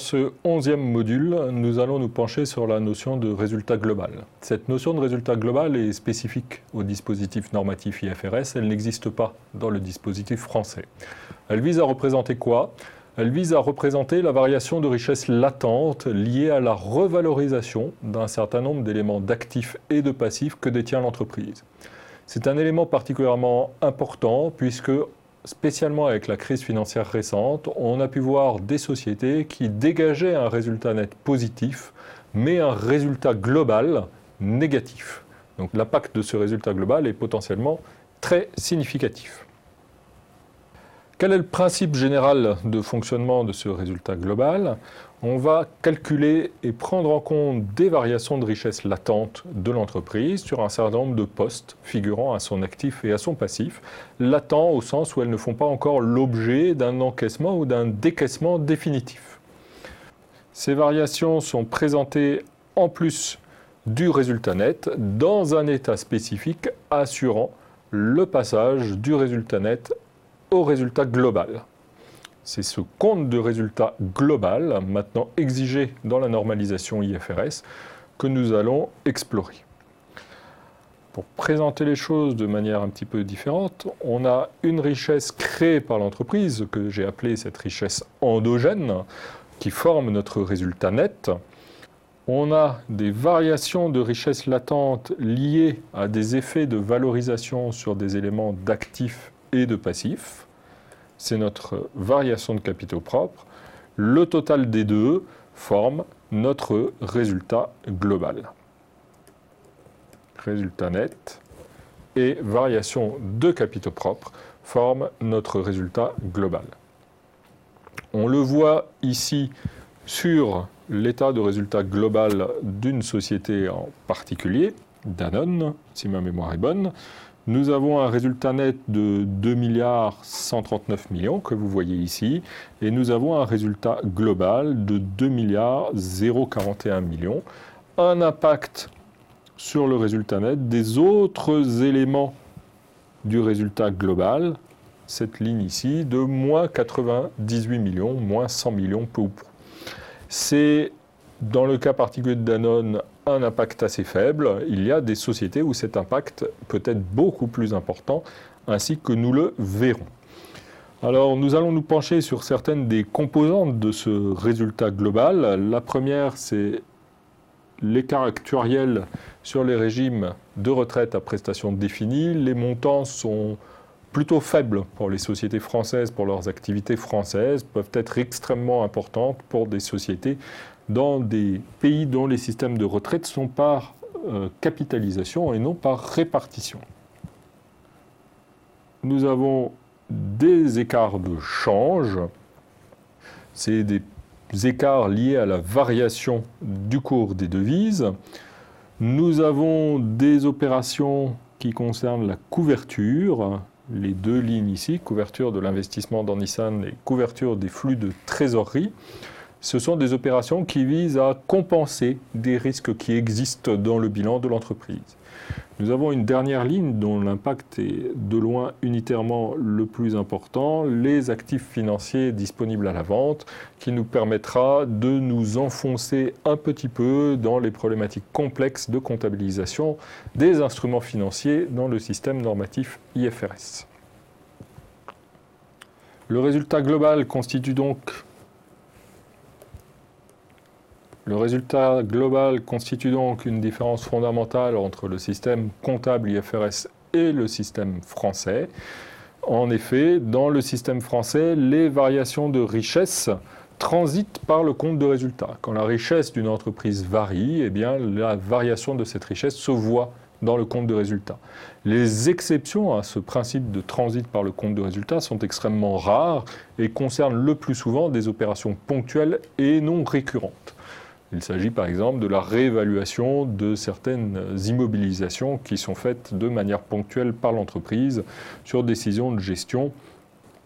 ce onzième module, nous allons nous pencher sur la notion de résultat global. Cette notion de résultat global est spécifique au dispositif normatif IFRS, elle n'existe pas dans le dispositif français. Elle vise à représenter quoi? Elle vise à représenter la variation de richesse latente liée à la revalorisation d'un certain nombre d'éléments d'actifs et de passifs que détient l'entreprise. C'est un élément particulièrement important puisque spécialement avec la crise financière récente, on a pu voir des sociétés qui dégageaient un résultat net positif, mais un résultat global négatif. Donc l'impact de ce résultat global est potentiellement très significatif. Quel est le principe général de fonctionnement de ce résultat global? On va calculer et prendre en compte des variations de richesse latente de l'entreprise sur un certain nombre de postes figurant à son actif et à son passif, latents au sens où elles ne font pas encore l'objet d'un encaissement ou d'un décaissement définitif. Ces variations sont présentées en plus du résultat net dans un état spécifique assurant le passage du résultat net au résultat global. C'est ce compte de résultat global, maintenant exigé dans la normalisation IFRS, que nous allons explorer. Pour présenter les choses de manière un petit peu différente, on a une richesse créée par l'entreprise, que j'ai appelée cette richesse endogène, qui forme notre résultat net. On a des variations de richesse latente liées à des effets de valorisation sur des éléments d'actifs et de passifs. C'est notre variation de capitaux propres. Le total des deux forme notre résultat global. Résultat net et variation de capitaux propres forment notre résultat global. On le voit ici sur l'état de résultat global d'une société en particulier, Danone, si ma mémoire est bonne. Nous avons un résultat net de 2 milliards 139 millions que vous voyez ici et nous avons un résultat global de 2 milliards 041 millions. Un impact sur le résultat net des autres éléments du résultat global, cette ligne ici, de moins 98 millions, moins 100 millions peu ou prou. C'est dans le cas particulier de Danone un impact assez faible. Il y a des sociétés où cet impact peut être beaucoup plus important, ainsi que nous le verrons. Alors nous allons nous pencher sur certaines des composantes de ce résultat global. La première, c'est l'écart actuariel sur les régimes de retraite à prestations définies. Les montants sont plutôt faibles pour les sociétés françaises, pour leurs activités françaises, peuvent être extrêmement importantes pour des sociétés dans des pays dont les systèmes de retraite sont par euh, capitalisation et non par répartition. Nous avons des écarts de change, c'est des écarts liés à la variation du cours des devises. Nous avons des opérations qui concernent la couverture, les deux lignes ici, couverture de l'investissement dans Nissan et couverture des flux de trésorerie ce sont des opérations qui visent à compenser des risques qui existent dans le bilan de l'entreprise. Nous avons une dernière ligne dont l'impact est de loin unitairement le plus important, les actifs financiers disponibles à la vente, qui nous permettra de nous enfoncer un petit peu dans les problématiques complexes de comptabilisation des instruments financiers dans le système normatif IFRS. Le résultat global constitue donc le résultat global constitue donc une différence fondamentale entre le système comptable IFRS et le système français. En effet, dans le système français, les variations de richesse transitent par le compte de résultat. Quand la richesse d'une entreprise varie, eh bien, la variation de cette richesse se voit dans le compte de résultat. Les exceptions à ce principe de transit par le compte de résultat sont extrêmement rares et concernent le plus souvent des opérations ponctuelles et non récurrentes. Il s'agit par exemple de la réévaluation de certaines immobilisations qui sont faites de manière ponctuelle par l'entreprise sur décision de gestion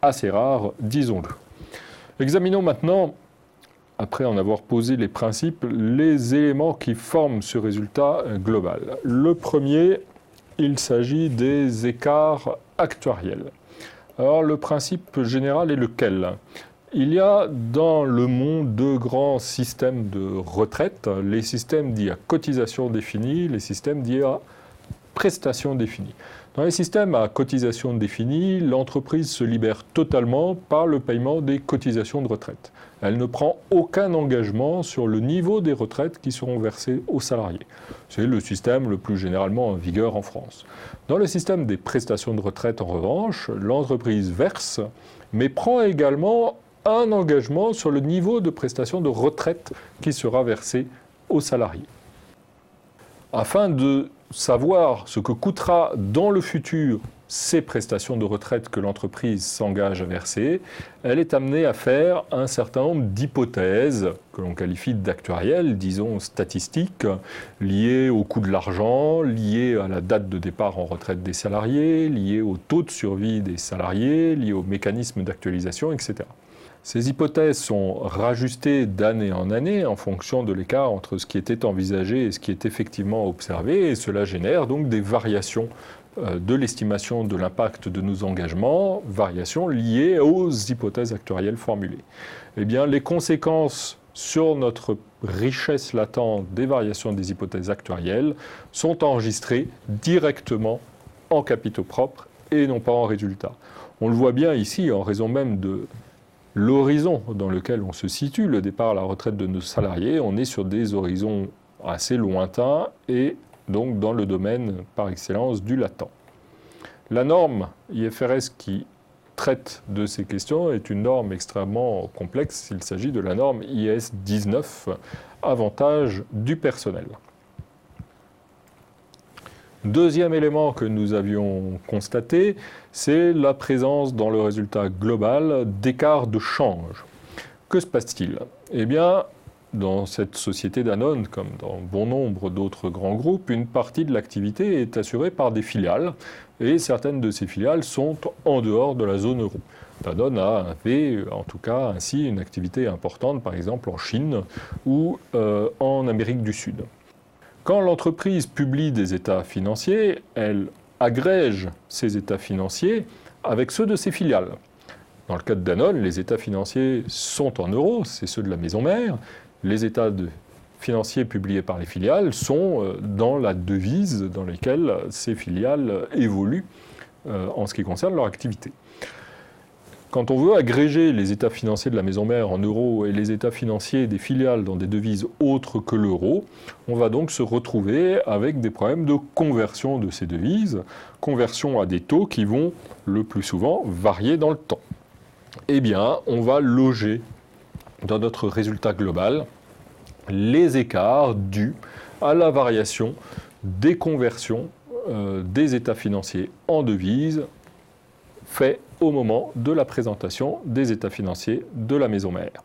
assez rares, disons-le. Examinons maintenant, après en avoir posé les principes, les éléments qui forment ce résultat global. Le premier, il s'agit des écarts actuariels. Alors le principe général est lequel? Il y a dans le monde deux grands systèmes de retraite, les systèmes dits à cotisation définie, les systèmes dits à prestation définie. Dans les systèmes à cotisation définie, l'entreprise se libère totalement par le paiement des cotisations de retraite. Elle ne prend aucun engagement sur le niveau des retraites qui seront versées aux salariés. C'est le système le plus généralement en vigueur en France. Dans le système des prestations de retraite, en revanche, l'entreprise verse, mais prend également un engagement sur le niveau de prestation de retraite qui sera versé aux salariés. Afin de savoir ce que coûtera dans le futur ces prestations de retraite que l'entreprise s'engage à verser, elle est amenée à faire un certain nombre d'hypothèses que l'on qualifie d'actuarielles, disons statistiques, liées au coût de l'argent, liées à la date de départ en retraite des salariés, liées au taux de survie des salariés, liées au mécanisme d'actualisation, etc. Ces hypothèses sont rajustées d'année en année en fonction de l'écart entre ce qui était envisagé et ce qui est effectivement observé, et cela génère donc des variations euh, de l'estimation de l'impact de nos engagements, variations liées aux hypothèses actuarielles formulées. Eh bien, les conséquences sur notre richesse latente des variations des hypothèses actuarielles sont enregistrées directement en capitaux propres et non pas en résultats. On le voit bien ici en raison même de l'horizon dans lequel on se situe, le départ à la retraite de nos salariés, on est sur des horizons assez lointains et donc dans le domaine par excellence du latent. La norme IFRS qui traite de ces questions est une norme extrêmement complexe. Il s'agit de la norme IS 19, avantage du personnel. Deuxième élément que nous avions constaté, c'est la présence dans le résultat global d'écarts de change. Que se passe-t-il? Eh bien, dans cette société Danone, comme dans bon nombre d'autres grands groupes, une partie de l'activité est assurée par des filiales, et certaines de ces filiales sont en dehors de la zone euro. Danone a en tout cas ainsi une activité importante, par exemple en Chine ou euh, en Amérique du Sud. Quand l'entreprise publie des états financiers, elle agrège ces états financiers avec ceux de ses filiales. Dans le cas de Danone, les états financiers sont en euros, c'est ceux de la maison mère. Les états financiers publiés par les filiales sont euh, dans la devise dans laquelle ces filiales évoluent euh, en ce qui concerne leur activité. Quand on veut agréger les états financiers de la maison mère en euros et les états financiers des filiales dans des devises autres que l'euro, on va donc se retrouver avec des problèmes de conversion de ces devises, conversion à des taux qui vont le plus souvent varier dans le temps. Eh bien, on va loger dans notre résultat global les écarts dus à la variation des conversions euh, des états financiers en devises faits au moment de la présentation des états financiers de la maison mère,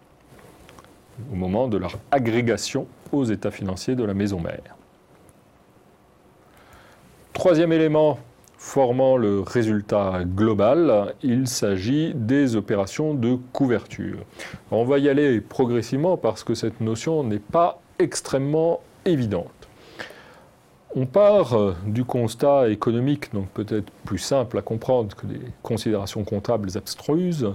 au moment de leur agrégation aux états financiers de la maison mère. Troisième élément formant le résultat global, il s'agit des opérations de couverture. On va y aller progressivement parce que cette notion n'est pas extrêmement évidente. On part euh, du constat économique, donc peut-être plus simple à comprendre que des considérations comptables abstruses,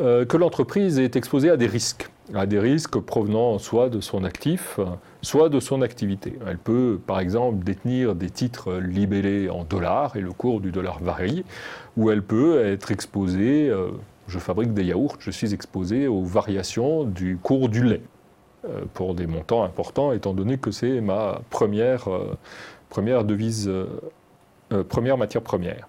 euh, que l'entreprise est exposée à des risques, à des risques provenant soit de son actif, soit de son activité. Elle peut, par exemple, détenir des titres libellés en dollars et le cours du dollar varie, ou elle peut être exposée, euh, je fabrique des yaourts, je suis exposé aux variations du cours du lait pour des montants importants, étant donné que c'est ma première première devise, euh, euh, première matière première.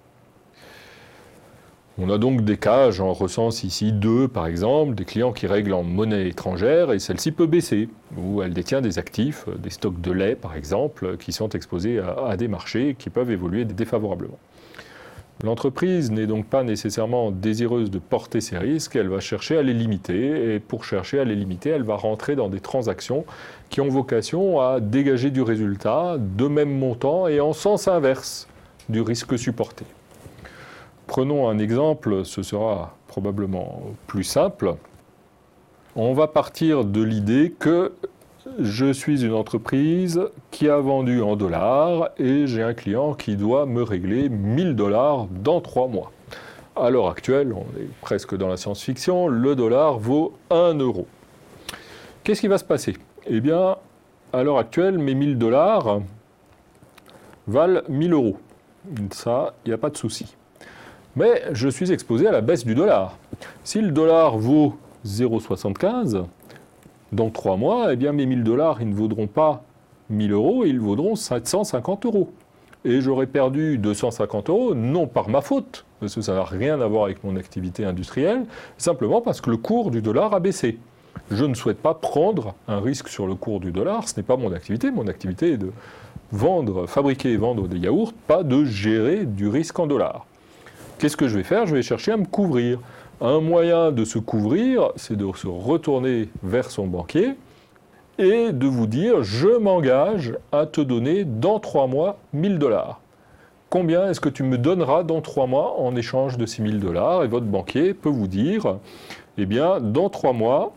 On a donc des cas, j'en recense ici deux par exemple, des clients qui règlent en monnaie étrangère et celle-ci peut baisser, ou elle détient des actifs, des stocks de lait par exemple, qui sont exposés à des marchés qui peuvent évoluer défavorablement. L'entreprise n'est donc pas nécessairement désireuse de porter ces risques, elle va chercher à les limiter, et pour chercher à les limiter, elle va rentrer dans des transactions qui ont vocation à dégager du résultat de même montant et en sens inverse du risque supporté. Prenons un exemple, ce sera probablement plus simple. On va partir de l'idée que je suis une entreprise qui a vendu en dollars et j'ai un client qui doit me régler 1000 dollars dans trois mois. à l'heure actuelle, on est presque dans la science-fiction, le dollar vaut 1 euro. Qu'est-ce qui va se passer? Eh bien, à l'heure actuelle, mes 1000 dollars valent 1000 euros. Ça, il n'y a pas de souci. Mais je suis exposé à la baisse du dollar. Si le dollar vaut 0,75, dans 3 mois, eh bien mes 1000 dollars, ne vaudront pas 1000 euros, ils vaudront 750 euros. Et j'aurais perdu 250 euros, non par ma faute, parce que ça n'a rien à voir avec mon activité industrielle, simplement parce que le cours du dollar a baissé. Je ne souhaite pas prendre un risque sur le cours du dollar, ce n'est pas mon activité. Mon activité est de vendre, fabriquer et vendre des yaourts, pas de gérer du risque en dollars. Qu'est-ce que je vais faire? Je vais chercher à me couvrir. Un moyen de se couvrir, c'est de se retourner vers son banquier et de vous dire je m'engage à te donner dans trois mois 1000 dollars. Combien est-ce que tu me donneras dans trois mois en échange de ces 1000 dollars? Et votre banquier peut vous dire eh bien, dans trois mois,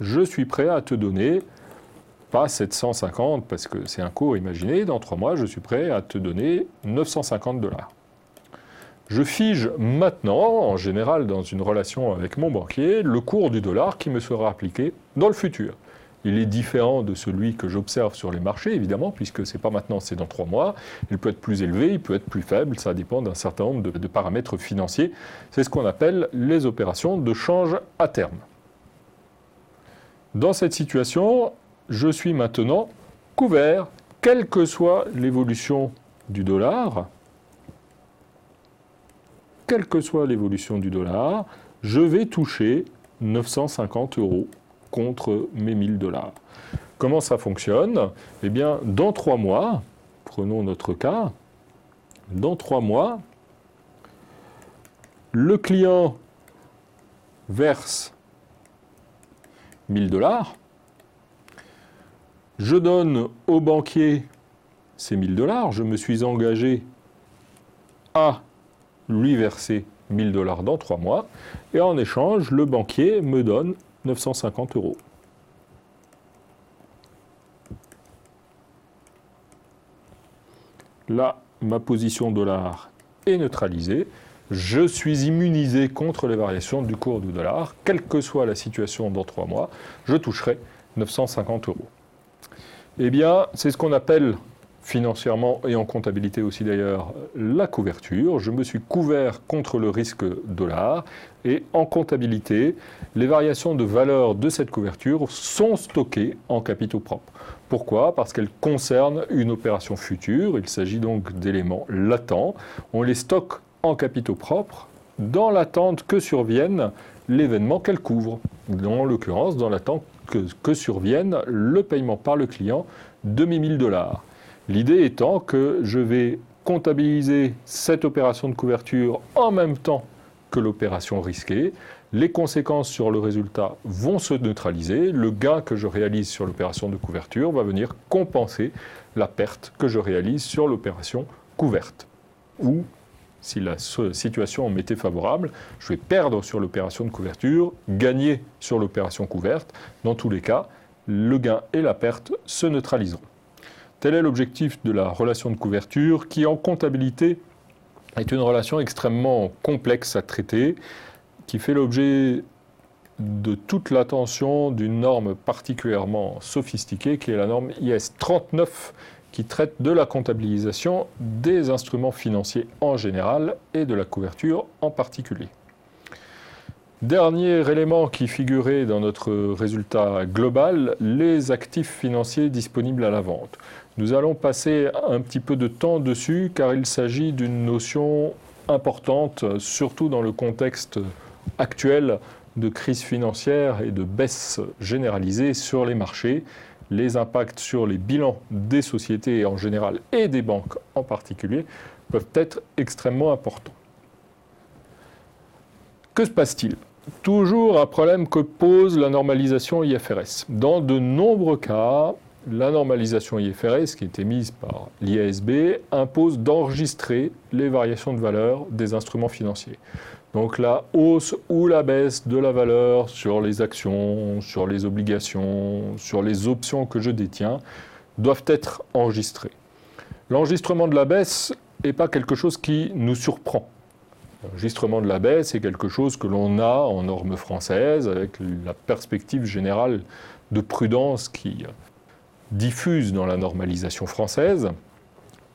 je suis prêt à te donner pas 750 parce que c'est un cours imaginé, dans trois mois, je suis prêt à te donner 950 dollars. Je fige maintenant, en général dans une relation avec mon banquier, le cours du dollar qui me sera appliqué dans le futur. Il est différent de celui que j'observe sur les marchés, évidemment, puisque ce n'est pas maintenant, c'est dans trois mois. Il peut être plus élevé, il peut être plus faible, ça dépend d'un certain nombre de, de paramètres financiers. C'est ce qu'on appelle les opérations de change à terme. Dans cette situation, je suis maintenant couvert, quelle que soit l'évolution du dollar, quelle que soit l'évolution du dollar, je vais toucher 950 euros contre mes 1000 dollars. Comment ça fonctionne? Eh bien, dans trois mois, prenons notre cas, dans trois mois, le client verse 1000 dollars, je donne au banquier ces 1000 dollars, je me suis engagé à lui verser 1000 dollars dans trois mois, et en échange, le banquier me donne 950 euros. Là, ma position dollar est neutralisée. Je suis immunisé contre les variations du cours du dollar. Quelle que soit la situation dans trois mois, je toucherai 950 euros. Eh bien, c'est ce qu'on appelle financièrement et en comptabilité aussi d'ailleurs la couverture. Je me suis couvert contre le risque dollar et en comptabilité, les variations de valeur de cette couverture sont stockées en capitaux propres. Pourquoi? Parce qu'elles concernent une opération future, il s'agit donc d'éléments latents. On les stocke en capitaux propres dans l'attente que survienne l'événement qu'elles couvrent. En l'occurrence, dans l'attente que, que survienne le paiement par le client de mes 1000 dollars. L'idée étant que je vais comptabiliser cette opération de couverture en même temps que l'opération risquée. Les conséquences sur le résultat vont se neutraliser. Le gain que je réalise sur l'opération de couverture va venir compenser la perte que je réalise sur l'opération couverte. Ou, si la situation m'était favorable, je vais perdre sur l'opération de couverture, gagner sur l'opération couverte. Dans tous les cas, le gain et la perte se neutraliseront. Tel est l'objectif de la relation de couverture qui, en comptabilité, est une relation extrêmement complexe à traiter, qui fait l'objet de toute l'attention d'une norme particulièrement sophistiquée qui est la norme IS 39 qui traite de la comptabilisation des instruments financiers en général et de la couverture en particulier. Dernier élément qui figurait dans notre résultat global, les actifs financiers disponibles à la vente. Nous allons passer un petit peu de temps dessus car il s'agit d'une notion importante, surtout dans le contexte actuel de crise financière et de baisse généralisée sur les marchés. Les impacts sur les bilans des sociétés en général et des banques en particulier peuvent être extrêmement importants. Que se passe-t-il? Toujours un problème que pose la normalisation IFRS. Dans de nombreux cas, la normalisation IFRS, qui est émise par l'IASB, impose d'enregistrer les variations de valeur des instruments financiers. Donc la hausse ou la baisse de la valeur sur les actions, sur les obligations, sur les options que je détiens, doivent être enregistrées. L'enregistrement de la baisse n'est pas quelque chose qui nous surprend L'enregistrement de la baie, c'est quelque chose que l'on a en normes françaises, avec la perspective générale de prudence qui diffuse dans la normalisation française.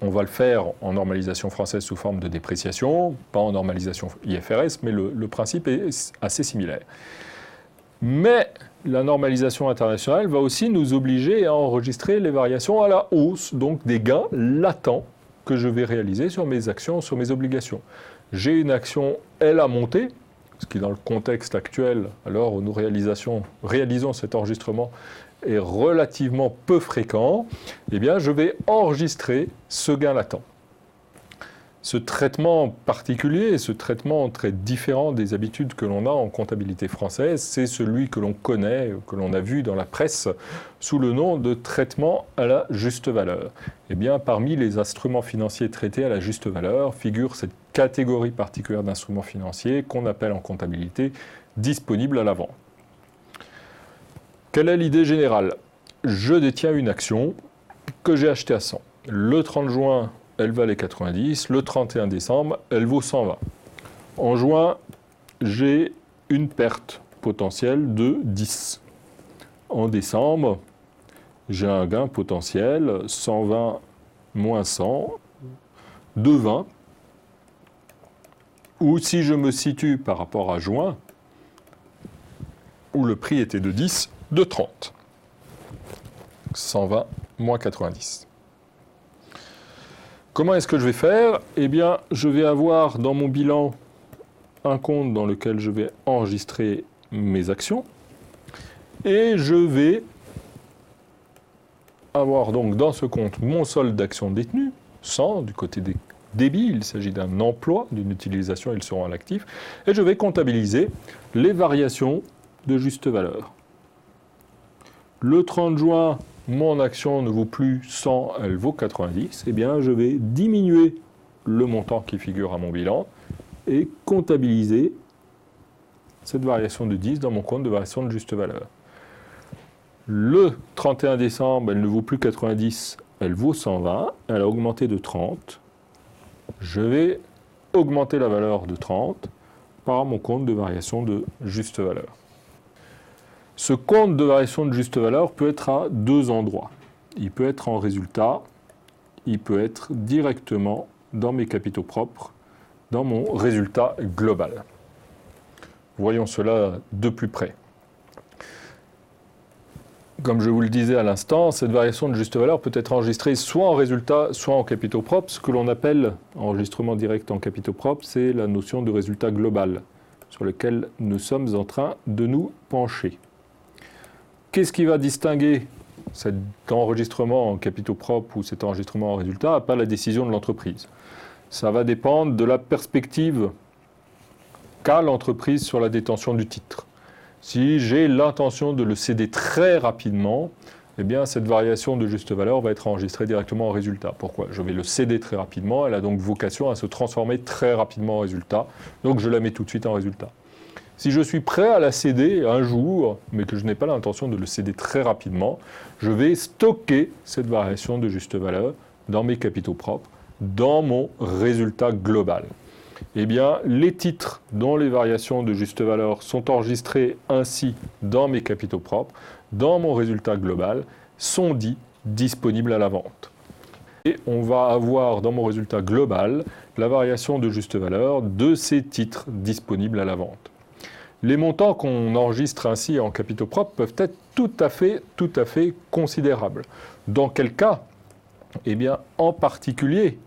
On va le faire en normalisation française sous forme de dépréciation, pas en normalisation IFRS, mais le principe est assez similaire. Mais la normalisation internationale va aussi nous obliger à enregistrer les variations à la hausse, donc des gains latents que je vais réaliser sur mes actions, sur mes obligations. J'ai une action L à monter, ce qui dans le contexte actuel, alors où nous réalisons cet enregistrement, est relativement peu fréquent, eh bien je vais enregistrer ce gain latent ce traitement particulier, ce traitement très différent des habitudes que l'on a en comptabilité française, c'est celui que l'on connaît, que l'on a vu dans la presse sous le nom de traitement à la juste valeur. Eh bien, parmi les instruments financiers traités à la juste valeur figure cette catégorie particulière d'instruments financiers qu'on appelle en comptabilité disponible à la vente. Quelle est l'idée générale? Je détiens une action que j'ai achetée à 100. Le 30 juin elle valait 90. Le 31 décembre, elle vaut 120. En juin, j'ai une perte potentielle de 10. En décembre, j'ai un gain potentiel 120 moins 100 de 20. Ou si je me situe par rapport à juin, où le prix était de 10, de 30. 120 moins 90. Comment est-ce que je vais faire? Eh bien, je vais avoir dans mon bilan un compte dans lequel je vais enregistrer mes actions. Et je vais avoir donc dans ce compte mon solde d'actions détenues, 100 du côté des débits, il s'agit d'un emploi, d'une utilisation, ils seront à l'actif, et je vais comptabiliser les variations de juste valeur. Le 30 juin, mon action ne vaut plus 100, elle vaut 90, eh bien je vais diminuer le montant qui figure à mon bilan et comptabiliser cette variation de 10 dans mon compte de variation de juste valeur. Le 31 décembre, elle ne vaut plus 90, elle vaut 120, elle a augmenté de 30. Je vais augmenter la valeur de 30 par mon compte de variation de juste valeur. Ce compte de variation de juste valeur peut être à deux endroits. Il peut être en résultat, il peut être directement dans mes capitaux propres, dans mon résultat global. Voyons cela de plus près. Comme je vous le disais à l'instant, cette variation de juste valeur peut être enregistrée soit en résultat, soit en capitaux propres. Ce que l'on appelle enregistrement direct en capitaux propres, c'est la notion de résultat global sur lequel nous sommes en train de nous pencher. Qu'est-ce qui va distinguer cet enregistrement en capitaux propres ou cet enregistrement en résultat? Pas la décision de l'entreprise. Ça va dépendre de la perspective qu'a l'entreprise sur la détention du titre. Si j'ai l'intention de le céder très rapidement, eh bien, cette variation de juste valeur va être enregistrée directement en résultat. Pourquoi? Je vais le céder très rapidement, elle a donc vocation à se transformer très rapidement en résultat, donc je la mets tout de suite en résultat. Si je suis prêt à la céder un jour, mais que je n'ai pas l'intention de le céder très rapidement, je vais stocker cette variation de juste valeur dans mes capitaux propres, dans mon résultat global. Eh bien, les titres dont les variations de juste valeur sont enregistrées ainsi dans mes capitaux propres, dans mon résultat global, sont dits disponibles à la vente. Et on va avoir dans mon résultat global la variation de juste valeur de ces titres disponibles à la vente. Les montants qu'on enregistre ainsi en capitaux propres peuvent être tout à fait, tout à fait considérables. Dans quel cas? Eh bien, en particulier,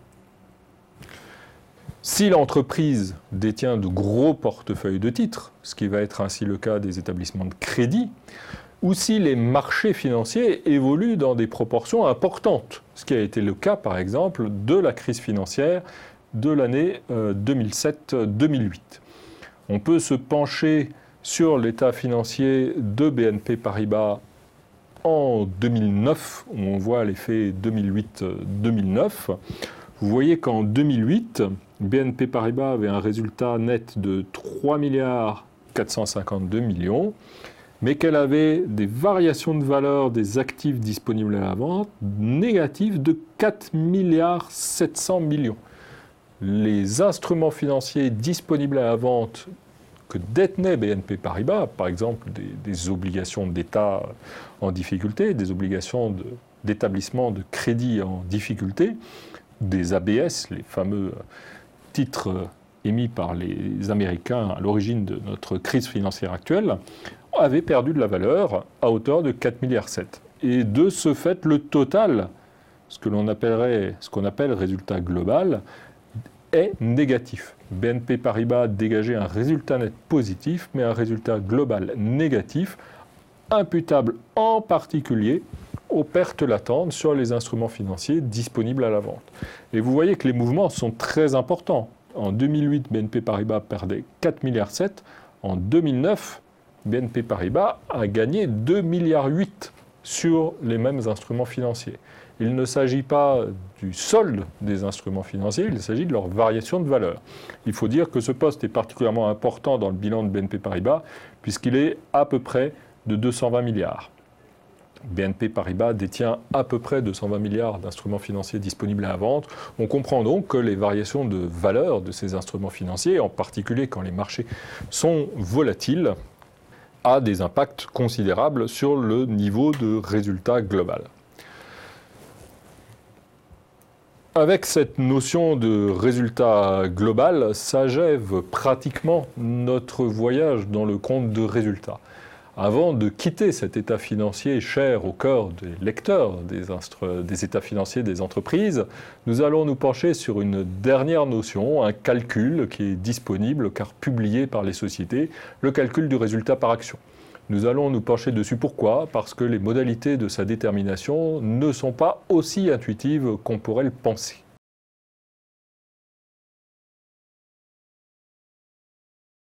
si l'entreprise détient de gros portefeuilles de titres, ce qui va être ainsi le cas des établissements de crédit, ou si les marchés financiers évoluent dans des proportions importantes, ce qui a été le cas par exemple de la crise financière de l'année 2007-2008. Euh, on peut se pencher sur l'état financier de BNP Paribas en 2009, où on voit l'effet 2008-2009. Vous voyez qu'en 2008, BNP Paribas avait un résultat net de 3 milliards 452 millions, mais qu'elle avait des variations de valeur des actifs disponibles à la vente négatives de 4 milliards 700 millions. les instruments financiers disponibles à la vente que détenait BNP Paribas, par exemple des, obligations d'État en difficulté, des obligations d'établissement de, crédit en difficulté, des ABS, les fameux titres émis par les Américains à l'origine de notre crise financière actuelle, avaient perdu de la valeur à hauteur de 4,7 milliards. Et de ce fait, le total, ce que l'on appellerait, ce qu'on appelle résultat global, est négatif. BNP Paribas a dégagé un résultat net positif, mais un résultat global négatif, imputable en particulier aux pertes latentes sur les instruments financiers disponibles à la vente. Et vous voyez que les mouvements sont très importants. En 2008, BNP Paribas perdait 4,7 milliards. En 2009, BNP Paribas a gagné 2,8 milliards sur les mêmes instruments financiers. Il ne s'agit pas du solde des instruments financiers, il s'agit de leur variation de valeur. Il faut dire que ce poste est particulièrement important dans le bilan de BNP Paribas, puisqu'il est à peu près de 220 milliards. BNP Paribas détient à peu près 220 milliards d'instruments financiers disponibles à la vente. On comprend donc que les variations de valeur de ces instruments financiers, en particulier quand les marchés sont volatiles, a des impacts considérables sur le niveau de résultat global. Avec cette notion de résultat global, s'achève pratiquement notre voyage dans le compte de résultats. Avant de quitter cet état financier cher au cœur des lecteurs des, états financiers des entreprises, nous allons nous pencher sur une dernière notion, un calcul qui est disponible car publié par les sociétés, le calcul du résultat par action. Nous allons nous pencher dessus. Pourquoi? Parce que les modalités de sa détermination ne sont pas aussi intuitives qu'on pourrait le penser.